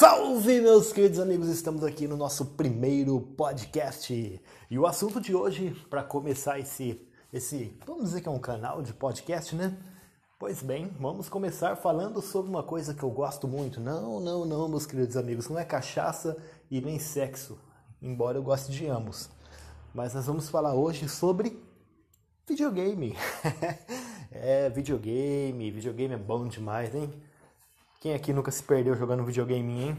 Salve, meus queridos amigos! Estamos aqui no nosso primeiro podcast. E o assunto de hoje, para começar esse, esse, vamos dizer que é um canal de podcast, né? Pois bem, vamos começar falando sobre uma coisa que eu gosto muito. Não, não, não, meus queridos amigos, não é cachaça e nem sexo, embora eu goste de ambos. Mas nós vamos falar hoje sobre videogame. é, videogame, videogame é bom demais, hein? Quem aqui nunca se perdeu jogando videogame, hein?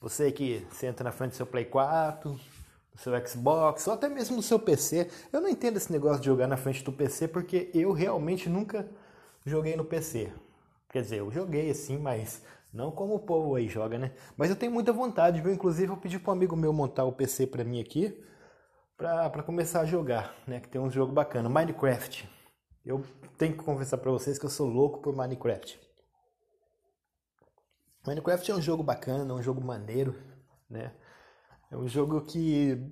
Você que senta na frente do seu Play 4, do seu Xbox, ou até mesmo do seu PC. Eu não entendo esse negócio de jogar na frente do PC porque eu realmente nunca joguei no PC. Quer dizer, eu joguei assim, mas não como o povo aí joga, né? Mas eu tenho muita vontade, viu? Inclusive eu pedi para um amigo meu montar o PC para mim aqui, para começar a jogar, né? Que tem um jogo bacana, Minecraft. Eu tenho que confessar para vocês que eu sou louco por Minecraft. Minecraft é um jogo bacana, é um jogo maneiro, né? É um jogo que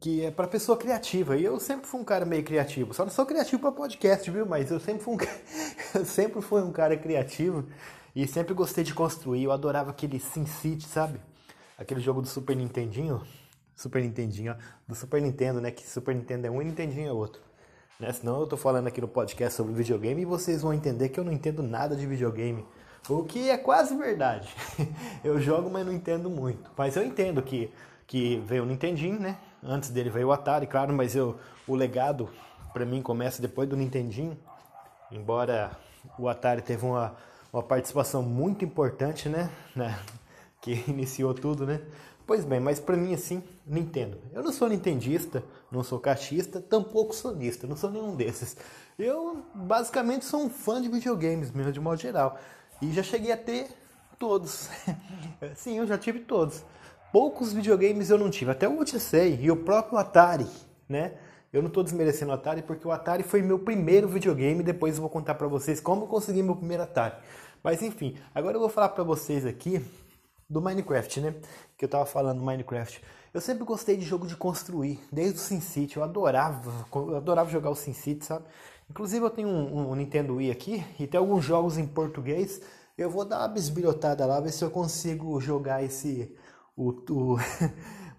que é para pessoa criativa. E eu sempre fui um cara meio criativo. Só não sou criativo para podcast, viu? Mas eu sempre fui um sempre fui um cara criativo e sempre gostei de construir. Eu adorava aquele SimCity, sabe? Aquele jogo do Super Nintendinho, Super Nintendinho, do Super Nintendo, né? Que Super Nintendo é um e Nintendinho é outro. Né? Senão eu tô falando aqui no podcast sobre videogame e vocês vão entender que eu não entendo nada de videogame. O que é quase verdade. Eu jogo, mas não entendo muito. Mas eu entendo que, que veio o Nintendinho, né? Antes dele veio o Atari, claro, mas eu, o legado para mim começa depois do Nintendinho. Embora o Atari teve uma, uma participação muito importante, né? né? Que iniciou tudo, né? Pois bem, mas para mim assim, Nintendo. Eu não sou nintendista, não sou caixista, tampouco sonista, não sou nenhum desses. Eu basicamente sou um fã de videogames, mesmo de modo geral. E já cheguei a ter todos. Sim, eu já tive todos. Poucos videogames eu não tive, até o Odyssey e o próprio Atari, né? Eu não estou desmerecendo o Atari porque o Atari foi meu primeiro videogame. Depois eu vou contar para vocês como eu consegui meu primeiro Atari. Mas enfim, agora eu vou falar para vocês aqui do Minecraft, né? Que eu tava falando Minecraft. Eu sempre gostei de jogo de construir, desde o SimCity. Eu adorava, eu adorava jogar o SimCity, sabe? Inclusive eu tenho um, um, Nintendo Wii aqui e tem alguns jogos em português. Eu vou dar uma bisbilhotada lá, ver se eu consigo jogar esse o, o,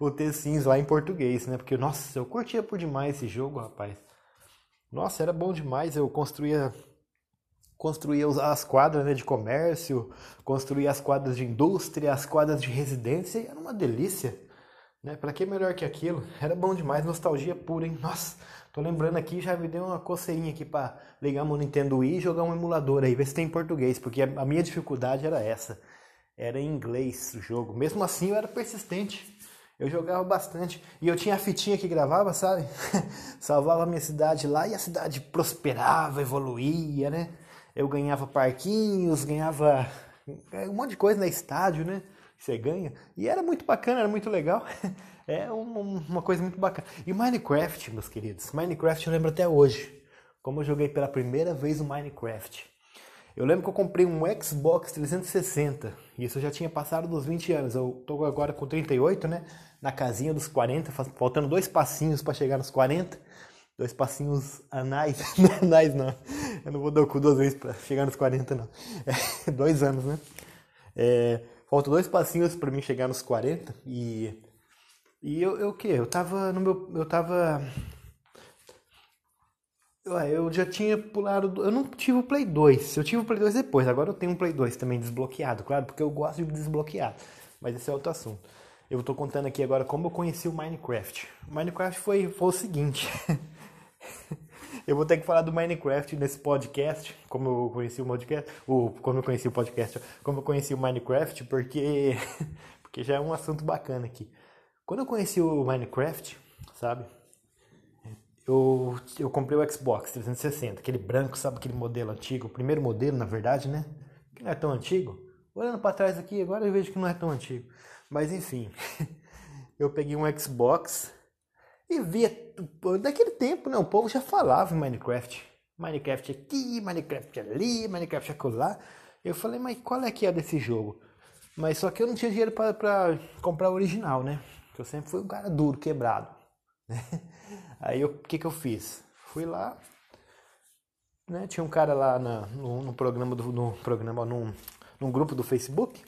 o The Sims lá em português, né? Porque, nossa, eu curtia por demais esse jogo, rapaz. Nossa, era bom demais. Eu construía construía as quadras né, de comércio, construía as quadras de indústria, as quadras de residência, era uma delícia. Né? Para que melhor que aquilo? Era bom demais, nostalgia pura, hein? Nossa, Tô lembrando aqui, já me deu uma coceirinha aqui para ligar meu Nintendo Wii e jogar um emulador aí, ver se tem em português, porque a minha dificuldade era essa. Era em inglês o jogo. Mesmo assim, eu era persistente. Eu jogava bastante. E eu tinha a fitinha que gravava, sabe? Salvava a minha cidade lá e a cidade prosperava, evoluía, né? Eu ganhava parquinhos, ganhava um monte de coisa na estádio, né? Você ganha. E era muito bacana, era muito legal. É uma coisa muito bacana. E Minecraft, meus queridos, Minecraft eu lembro até hoje. Como eu joguei pela primeira vez o Minecraft. Eu lembro que eu comprei um Xbox 360. E isso eu já tinha passado dos 20 anos. Eu tô agora com 38, né? Na casinha dos 40, faltando dois passinhos para chegar nos 40. Dois passinhos anais. anais não. Eu não vou dar o cu duas vezes para chegar nos 40, não. É, dois anos, né? É, faltam dois passinhos para mim chegar nos 40. E e eu, eu o quê? Eu tava no meu. Eu tava. Eu já tinha pulado. Eu não tive o Play 2. Eu tive o Play 2 depois. Agora eu tenho um Play 2 também desbloqueado, claro, porque eu gosto de desbloquear. Mas esse é outro assunto. Eu tô contando aqui agora como eu conheci o Minecraft. O Minecraft foi, foi o seguinte. eu vou ter que falar do Minecraft nesse podcast, como eu conheci o podcast, o como eu conheci o podcast, como eu conheci o Minecraft, porque porque já é um assunto bacana aqui. Quando eu conheci o Minecraft, sabe? Eu, eu comprei o Xbox 360, aquele branco, sabe aquele modelo antigo, o primeiro modelo, na verdade, né? Que não é tão antigo. Olhando para trás aqui, agora eu vejo que não é tão antigo. Mas enfim, eu peguei um Xbox e via daquele tempo, né? O povo já falava em Minecraft. Minecraft aqui, Minecraft ali, Minecraft acolá. Eu falei, mas qual é que é desse jogo? Mas só que eu não tinha dinheiro para comprar o original, né? Que eu sempre fui um cara duro, quebrado. Né? Aí o que, que eu fiz? Fui lá, né? Tinha um cara lá na, no, no, programa do no programa num, num grupo do Facebook,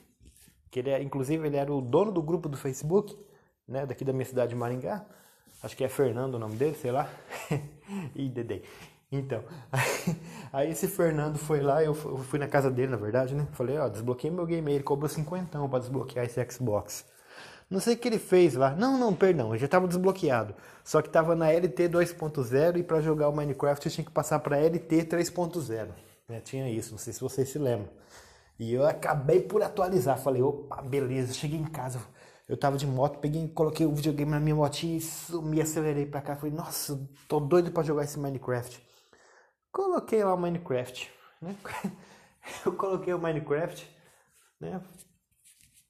que ele é, inclusive ele era o dono do grupo do Facebook, né, daqui da minha cidade de Maringá. Acho que é Fernando o nome dele, sei lá. Ih, Dedei. Então, aí, aí, esse Fernando foi lá, eu fui na casa dele, na verdade, né? Falei, ó, desbloqueei meu game, ele cobrou 50 para desbloquear esse Xbox. Não sei o que ele fez lá. Não, não, perdão, eu já estava desbloqueado. Só que estava na LT 2.0 e para jogar o Minecraft eu tinha que passar para LT 3.0. Né? Tinha isso, não sei se vocês se lembram. E eu acabei por atualizar. Falei, opa, beleza, cheguei em casa. Eu tava de moto, peguei, coloquei o videogame na minha motinha e me acelerei pra cá. Falei, nossa, tô doido pra jogar esse Minecraft. Coloquei lá o Minecraft, né? Eu coloquei o Minecraft, né?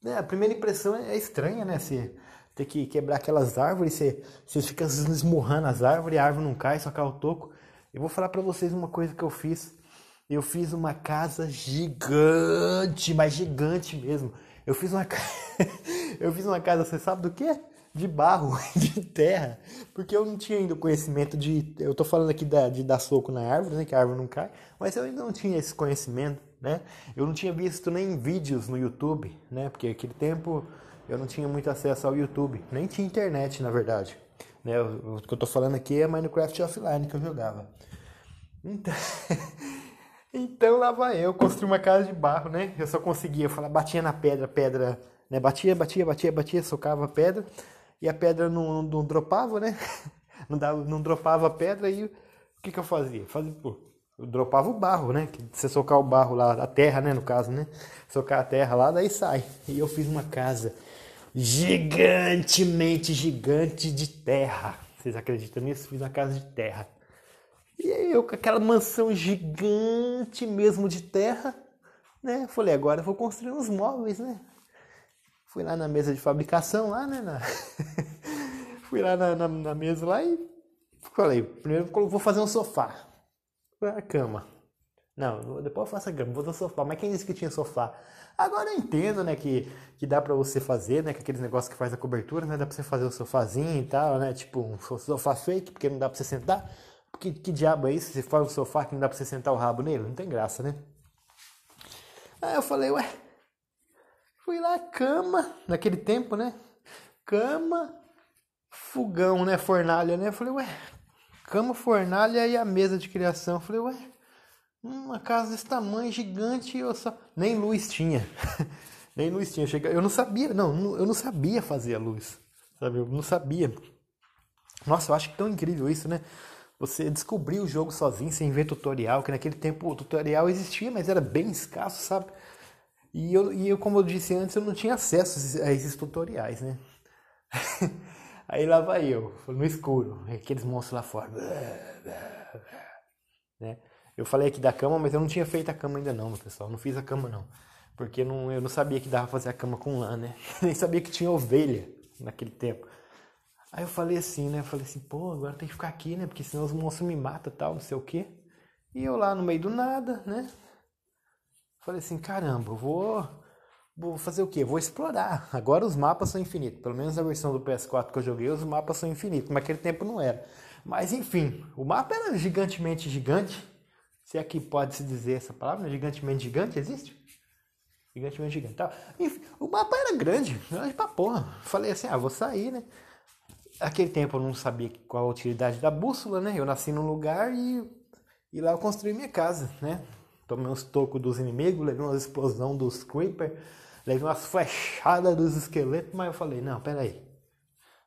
É, a primeira impressão é estranha, né? Você ter que quebrar aquelas árvores, você, você fica esmurrando as árvores, a árvore não cai, só cai o toco. Eu vou falar pra vocês uma coisa que eu fiz. Eu fiz uma casa gigante, mas gigante mesmo. Eu fiz uma eu fiz uma casa, você sabe do quê? De barro, de terra, porque eu não tinha ainda o conhecimento de, eu tô falando aqui da, de dar soco na árvore, né, que a árvore não cai, mas eu ainda não tinha esse conhecimento, né? Eu não tinha visto nem vídeos no YouTube, né? Porque aquele tempo eu não tinha muito acesso ao YouTube, nem tinha internet, na verdade. Né? O, que eu tô falando aqui é Minecraft offline que eu jogava. Então, Então lá vai eu, construí uma casa de barro, né? Eu só conseguia, eu falava, batia na pedra, pedra, né? Batia, batia, batia, batia, socava a pedra e a pedra não, não, não dropava, né? Não, dava, não dropava a pedra e o que, que eu fazia? Fazia, pô, eu dropava o barro, né? Que você socar o barro lá, a terra, né? No caso, né? Socar a terra lá, daí sai. E eu fiz uma casa gigantemente gigante de terra. Vocês acreditam nisso? Fiz uma casa de terra. E aí eu com aquela mansão gigante mesmo de terra, né? Falei, agora eu vou construir uns móveis, né? Fui lá na mesa de fabricação lá, né? Na... Fui lá na, na, na, mesa lá e falei, primeiro vou fazer um sofá. A cama. Não, depois eu faço a cama, vou um sofá. Mas quem disse que tinha sofá? Agora eu entendo, né, que, que dá pra você fazer, né, que aqueles negócios que faz a cobertura, né, dá pra você fazer o sofazinho e tal, né, tipo um sofá fake, porque não dá pra você sentar. Que, que diabo é isso? Você faz um sofá que não dá pra você sentar o rabo nele? Não tem graça, né? Aí eu falei, ué, fui lá, cama, naquele tempo, né? Cama, fogão, né? Fornalha, né? Eu falei, ué, cama, fornalha e a mesa de criação. Eu falei, ué, uma casa desse tamanho, gigante, eu só. Nem luz tinha. Nem luz tinha. Eu não sabia, não, eu não sabia fazer a luz. Sabe? Eu não sabia. Nossa, eu acho tão incrível isso, né? você descobrir o jogo sozinho, sem ver tutorial, que naquele tempo o tutorial existia, mas era bem escasso, sabe? E eu, e eu como eu disse antes, eu não tinha acesso a esses tutoriais, né? Aí lá vai eu, no escuro, aqueles monstros lá fora. Né? Eu falei aqui da cama, mas eu não tinha feito a cama ainda não, pessoal. Não fiz a cama não. Porque não, eu não sabia que dava pra fazer a cama com lã, né? Nem sabia que tinha ovelha naquele tempo. Aí eu falei assim, né? Eu falei assim, pô, agora tem que ficar aqui, né? Porque senão os monstros me matam tal, não sei o quê. E eu lá no meio do nada, né? Falei assim, caramba, eu vou. Vou fazer o quê? Vou explorar. Agora os mapas são infinitos. Pelo menos na versão do PS4 que eu joguei, os mapas são infinitos. Naquele tempo não era. Mas enfim, o mapa era gigantemente gigante. Se é que pode se dizer essa palavra, né? gigantemente gigante, existe? Gigantemente gigante. Tá? Enfim, o mapa era grande, grande pra porra. Falei assim, ah, vou sair, né? Aquele tempo eu não sabia qual a utilidade da bússola, né? Eu nasci num lugar e, e lá eu construí minha casa, né? Tomei uns tocos dos inimigos, levei uma explosão dos creeper, levei umas flechadas dos esqueletos, mas eu falei, não, peraí.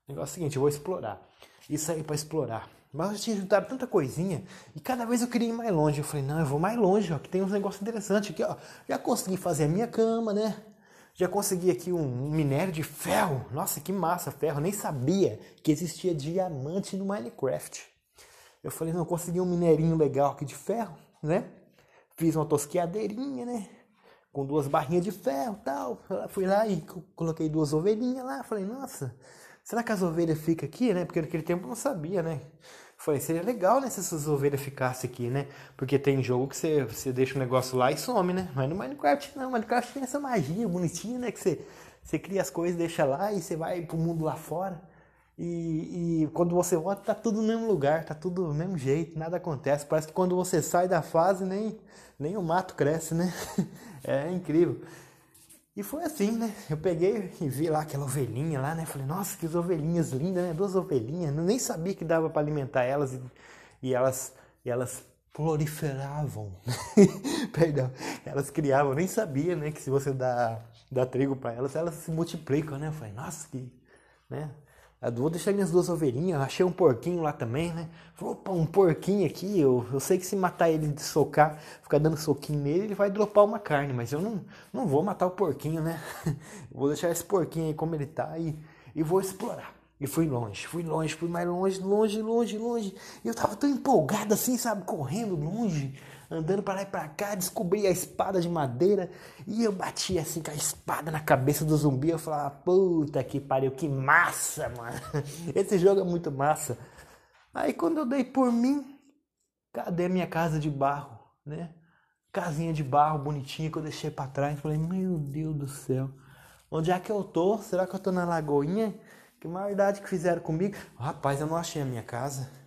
O negócio é o seguinte, eu vou explorar. Isso aí para explorar. Mas eu tinha juntado tanta coisinha e cada vez eu queria ir mais longe. Eu falei, não, eu vou mais longe, ó, que tem uns negócios interessantes aqui, ó. Já consegui fazer a minha cama, né? Já consegui aqui um, um, minério de ferro. Nossa, que massa, ferro. nem sabia que existia diamante no Minecraft. Eu falei, não, consegui um minerinho legal aqui de ferro, né? Fiz uma tosqueadeirinha, né? Com duas barrinhas de ferro tal. Fui lá e coloquei duas ovelhinhas lá. Falei, nossa, será que as ovelhas ficam aqui, né? Porque naquele tempo eu não sabia, né? Falei, seria legal, né, se essas ovelhas ficassem aqui, né? Porque tem jogo que você, você deixa o negócio lá e some, né? Mas no Minecraft não, Minecraft tem essa magia bonitinha, né? Que você, você cria as coisas, deixa lá e você vai pro mundo lá fora. E, e quando você volta, tá tudo no mesmo lugar, tá tudo do mesmo jeito, nada acontece. Parece que quando você sai da fase, nem, nem o mato cresce, né? É incrível. E foi assim, né? Eu peguei e vi lá aquela ovelhinha lá, né? Falei, nossa, que ovelhinhas lindas, né? Duas ovelhinhas. Eu nem sabia que dava para alimentar elas e, e, elas e elas proliferavam. Perdão. Elas criavam, nem sabia, né, que se você dá, dá trigo para elas, elas se multiplicam, né? Eu falei, nossa, que, né? Vou deixar minhas duas ovelhinhas. Achei um porquinho lá também, né? Falei, opa, um porquinho aqui. Eu, eu sei que se matar ele de socar, ficar dando soquinho nele, ele vai dropar uma carne. Mas eu não, não vou matar o porquinho, né? vou deixar esse porquinho aí como ele tá e, e vou explorar. E fui longe, fui longe, fui mais longe, longe, longe, longe. E eu tava tão empolgado assim, sabe? Correndo longe andando para lá e para cá, descobri a espada de madeira e eu bati assim com a espada na cabeça do zumbi. Eu falava, puta que pariu, que massa, mano. Esse jogo é muito massa. Aí quando eu dei por mim, cadê minha casa de barro, né? Casinha de barro bonitinha que eu deixei para trás. Falei, meu Deus do céu, onde é que eu tô? Será que eu tô na lagoinha? Que maldade que fizeram comigo. Rapaz, eu não achei a minha casa.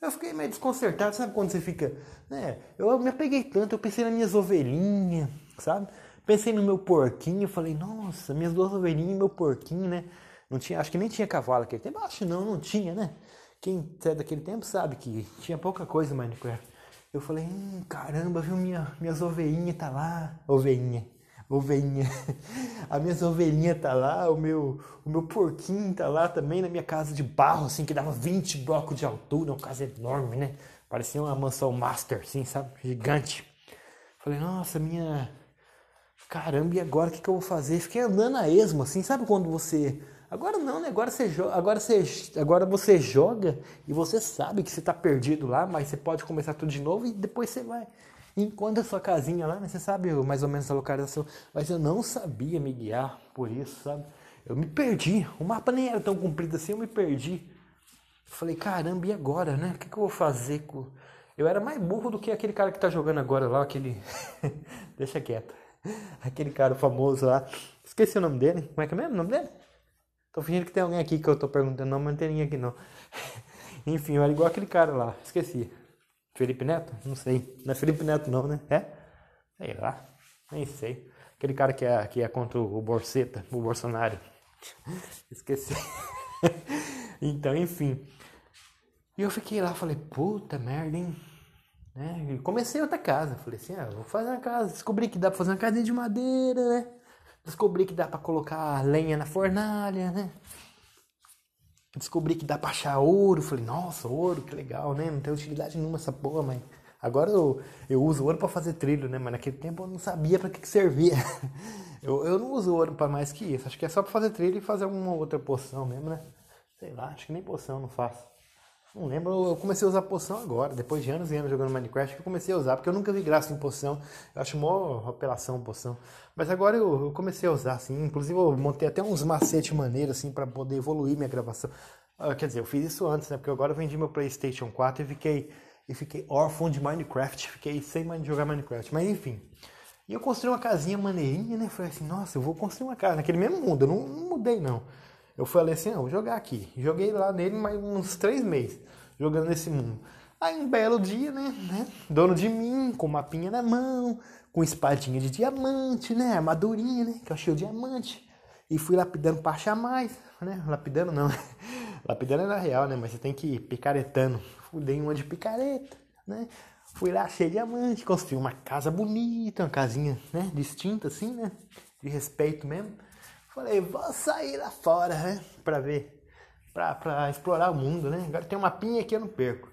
Eu fiquei meio desconcertado, sabe quando você fica, né? Eu me apeguei tanto, eu pensei nas minhas ovelhinhas, sabe? Pensei no meu porquinho, falei, nossa, minhas duas ovelhinhas e meu porquinho, né? Não tinha, acho que nem tinha cavalo aquele tempo, acho não, não tinha, né? Quem é daquele tempo sabe que tinha pouca coisa no Minecraft. Eu falei, hum, caramba, viu, minha, minhas ovelhinhas tá lá, ovelhinha ovelhinha. A minha ovelhinha tá lá, o meu, o meu porquinho tá lá também na minha casa de barro, assim, que dava 20 blocos de altura, uma casa enorme, né? Parecia uma mansão master, assim, sabe? Gigante. Falei, nossa, minha. Caramba, e agora o que, que eu vou fazer? Fiquei andando a esmo, assim, sabe quando você. Agora não, né? Agora você, joga, agora, você, agora você joga e você sabe que você tá perdido lá, mas você pode começar tudo de novo e depois você vai encontra a sua casinha lá, né? Você sabe mais ou menos a localização. Mas eu não sabia me guiar por isso, sabe? Eu me perdi. O mapa nem era tão comprido assim, eu me perdi. falei, caramba, e agora, né? O que, que eu vou fazer com. Eu era mais burro do que aquele cara que tá jogando agora lá, aquele. Deixa quieto. Aquele cara famoso lá. Esqueci o nome dele. Como é que é mesmo o nome dele? Tô fingindo que tem alguém aqui que eu tô perguntando, não, mas não tem ninguém aqui não. Enfim, eu era igual aquele cara lá. Esqueci. Felipe Neto? Não sei. Não é Felipe Neto não, né? É? Sei lá. Nem sei. Aquele cara que é, que é contra o Borceta, o Bolsonaro. Esqueci. então, enfim. E eu fiquei lá, falei, puta merda, hein? Né? E comecei outra casa. Falei assim, ah, vou fazer uma casa. Descobri que dá pra fazer uma casinha de madeira, né? Descobri que dá pra colocar lenha na fornalha, né? Descobri que dá pra achar ouro. Falei, nossa, ouro, que legal, né? Não tem utilidade nenhuma essa porra, mas agora eu, eu uso ouro para fazer trilho, né? Mas naquele tempo eu não sabia para que, que servia. Eu, eu não uso ouro para mais que isso. Acho que é só para fazer trilho e fazer alguma outra poção mesmo, né? Sei lá, acho que nem poção eu não faço. Não lembro, eu comecei a usar poção agora, depois de anos e anos jogando Minecraft, que eu comecei a usar, porque eu nunca vi graça em poção. Eu acho mó apelação poção. Mas agora eu, eu, comecei a usar, assim. Inclusive eu montei até uns macetes maneiros, assim, para poder evoluir minha gravação. Ah, quer dizer, eu fiz isso antes, né? Porque agora eu vendi meu PlayStation 4 e fiquei, e fiquei órfão de Minecraft. Fiquei sem jogar Minecraft. Mas enfim. E eu construí uma casinha maneirinha, né? Falei assim, nossa, eu vou construir uma casa naquele mesmo mundo. Eu não, não mudei, não. Eu falei assim, não, vou jogar aqui. Joguei lá nele mais uns três meses, jogando nesse mundo. Aí um belo dia, né, né, dono de mim, com mapinha na mão, com espadinha de diamante, né, armadurinha, né, que eu achei o diamante. E fui lapidando pra achar mais, né, lapidando não, lapidando na real, né, mas você tem que ir picaretando. Fudei uma de picareta, né, fui lá, achei diamante, construí uma casa bonita, uma casinha, né, distinta assim, né, de respeito mesmo. Falei, vou sair lá fora, né? Pra ver. Pra, pra explorar o mundo, né? Agora tem uma pinha aqui eu não perco.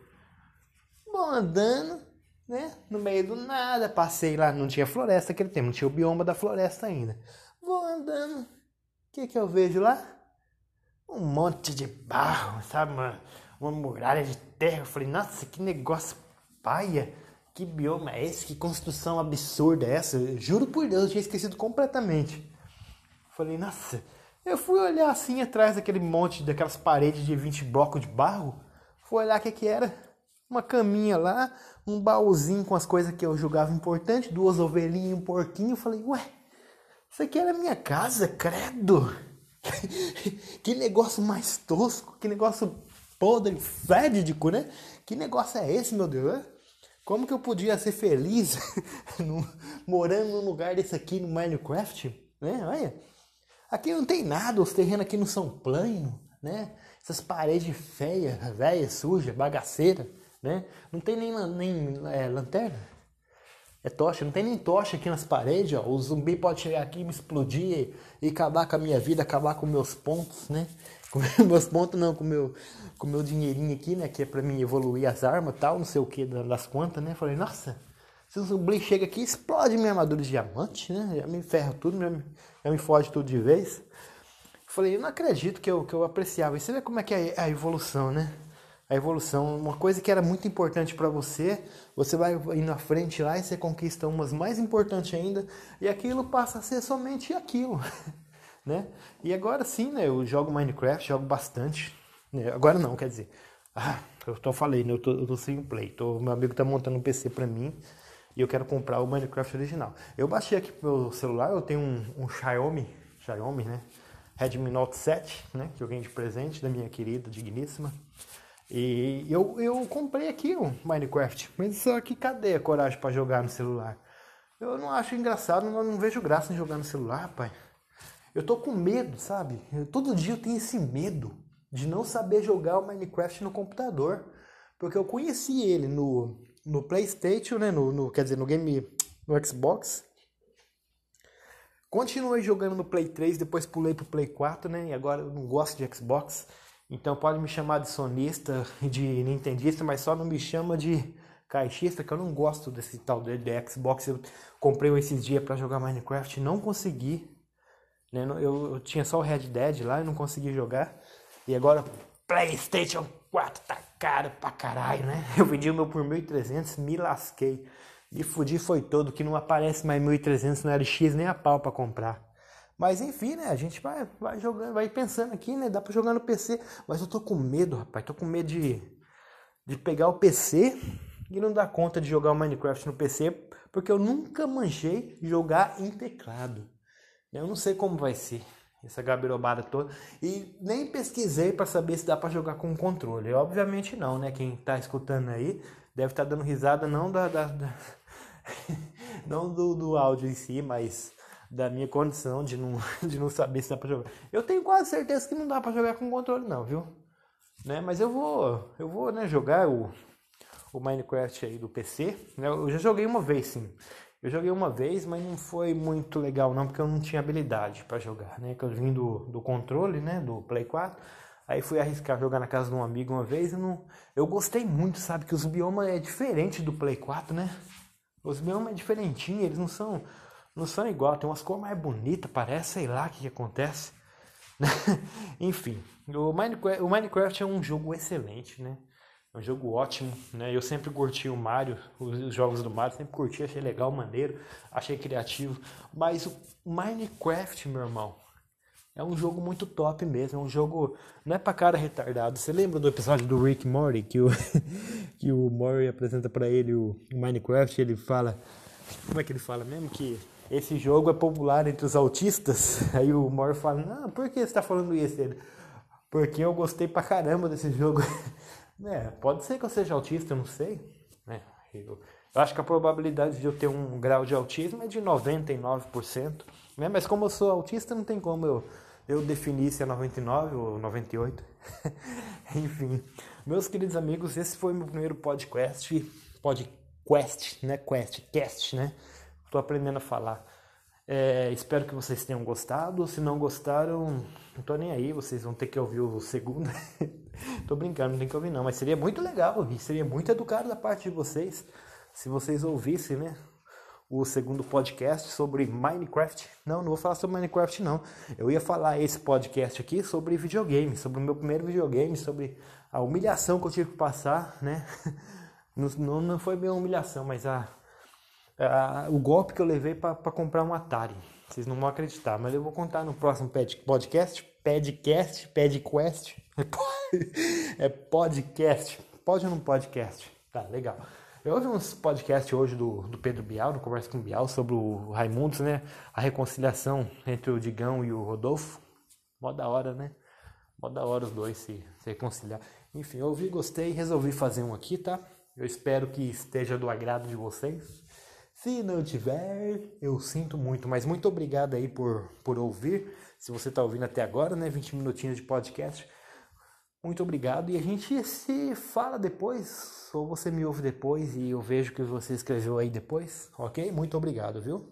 Vou andando, né? No meio do nada. Passei lá, não tinha floresta aquele tempo, não tinha o bioma da floresta ainda. Vou andando. O que que eu vejo lá? Um monte de barro, sabe? Uma, uma muralha de terra. Eu falei, nossa, que negócio paia. Que bioma é esse? Que construção absurda é essa? Eu juro por Deus, eu tinha esquecido completamente. Falei, nossa, eu fui olhar assim atrás daquele monte, daquelas paredes de 20 blocos de barro. Fui olhar o que, que era. Uma caminha lá, um baúzinho com as coisas que eu julgava importante, duas ovelhinhas e um porquinho. Falei, ué, isso aqui era minha casa, credo. que negócio mais tosco, que negócio podre, fédico, né? Que negócio é esse, meu Deus? Como que eu podia ser feliz morando num lugar desse aqui no Minecraft? né? Olha. Aqui não tem nada, os terrenos aqui não são planos, né? Essas paredes feias, velhas, sujas, bagaceiras, né? Não tem nem, nem é, lanterna. É tocha, não tem nem tocha aqui nas paredes, ó. O zumbi pode chegar aqui, me explodir e, e acabar com a minha vida, acabar com meus pontos, né? Com meus pontos não, com meu, com meu dinheirinho aqui, né? Que é pra mim evoluir as armas tal, não sei o que das contas, né? Falei, nossa, o zumbi chega aqui, explode minha armadura de diamante, né? Já me ferra tudo, já me, já me foge tudo de vez. Falei, eu não acredito que eu, que eu apreciava. E você vê como é que é a evolução, né? A evolução, uma coisa que era muito importante para você, você vai indo à frente lá e você conquista umas mais importantes ainda, e aquilo passa a ser somente aquilo, né? E agora sim, né? Eu jogo Minecraft, jogo bastante. Né? Agora não, quer dizer, ah, eu tô falei, né? Eu tô, eu tô sem play. Tô, meu amigo tá montando um PC para mim e eu quero comprar o Minecraft original. Eu baixei aqui pro meu celular, eu tenho um, um Xiaomi, Xiaomi, né? Redmi Note 7, né? Que eu ganhei de presente da minha querida, digníssima. E eu, eu comprei aqui o Minecraft, mas só que cadê a coragem para jogar no celular? Eu não acho engraçado, não, não vejo graça em jogar no celular, pai. Eu tô com medo, sabe? Eu, todo dia eu tenho esse medo de não saber jogar o Minecraft no computador. Porque eu conheci ele no, no PlayStation, né? No, no, quer dizer, no game no Xbox. Continuei jogando no Play 3, depois pulei pro Play 4, né? E agora eu não gosto de Xbox. Então pode me chamar de sonista, de nintendista, mas só não me chama de caixista, que eu não gosto desse tal de, de Xbox. Eu comprei esses dias para jogar Minecraft, não consegui. Né? Eu, eu, tinha só o Red Dead lá e não consegui jogar. E agora PlayStation 4 tá caro pra caralho, né? Eu vendi o meu por 1.300, me lasquei. Me fudi foi todo, que não aparece mais 1.300 no LX nem a pau pra comprar. Mas enfim, né? A gente vai, vai jogando, vai pensando aqui, né? Dá pra jogar no PC. Mas eu tô com medo, rapaz. Tô com medo de, de pegar o PC e não dar conta de jogar o Minecraft no PC. Porque eu nunca manchei jogar em teclado. Eu não sei como vai ser essa gabirobada toda. E nem pesquisei para saber se dá para jogar com controle. Obviamente não, né? Quem tá escutando aí deve estar tá dando risada não da, da, da não do, do áudio em si, mas da minha condição de não, de não saber se dá para jogar. Eu tenho quase certeza que não dá para jogar com controle não, viu? Né? Mas eu vou, eu vou, né, jogar o o Minecraft aí do PC. Né? Eu já joguei uma vez, sim. Eu joguei uma vez, mas não foi muito legal não, porque eu não tinha habilidade para jogar, né? Que eu vim do, do controle, né, do Play 4. Aí fui arriscar jogar na casa de um amigo uma vez e não... eu gostei muito, sabe? Que os biomas é diferente do Play 4, né? Os biomas é diferentinho, eles não são não são igual, tem umas cores mais bonitas, parece, sei lá o que, que acontece. Enfim, o Minecraft, o Minecraft é um jogo excelente, né? É um jogo ótimo, né? Eu sempre curti o Mario, os jogos do Mario, sempre curti, achei legal, maneiro, achei criativo. Mas o Minecraft, meu irmão, é um jogo muito top mesmo. É um jogo. Não é pra cara retardado. Você lembra do episódio do Rick Morty que o, que o Morty apresenta para ele o Minecraft? Ele fala. Como é que ele fala mesmo? Que esse jogo é popular entre os autistas. Aí o Morty fala: Não, por que você tá falando isso? Ele, Porque eu gostei pra caramba desse jogo. É, pode ser que eu seja autista, eu não sei. É, eu, eu, acho que a probabilidade de eu ter um grau de autismo é de 99%. Né? Mas como eu sou autista, não tem como eu, eu definir se é 99 ou 98. Enfim, meus queridos amigos, esse foi meu primeiro podcast. Podcast, né? Quest, cast, né? Estou aprendendo a falar. É, espero que vocês tenham gostado. Se não gostaram, não tô nem aí. Vocês vão ter que ouvir o segundo. tô brincando, não tem que ouvir não. Mas seria muito legal e seria muito educado da parte de vocês se vocês ouvissem, né? O segundo podcast sobre Minecraft. Não, não vou falar sobre Minecraft, não. Eu ia falar esse podcast aqui sobre videogame, sobre o meu primeiro videogame, sobre a humilhação que eu tive que passar, né? Não, não, foi bem uma humilhação, mas a uh, o golpe que eu levei para comprar um Atari. Vocês não vão acreditar, mas eu vou contar no próximo podcast. Podcast, Padquest. É podcast. Pode ou não podcast? Tá, legal. Eu ouvi uns podcasts hoje do, do Pedro Bial, do Conversa com Bial, sobre o Raimundos, né? A reconciliação entre o Digão e o Rodolfo. Mó da hora, né? Mó da hora os dois se, se reconciliar. Enfim, eu ouvi, gostei resolvi fazer um aqui, tá? Eu espero que esteja do agrado de vocês. Se não tiver, eu sinto muito, mas muito obrigado aí por, por ouvir. Se você está ouvindo até agora, né? 20 minutinhos de podcast. Muito obrigado e a gente se fala depois, ou você me ouve depois e eu vejo que você escreveu aí depois, ok? Muito obrigado, viu?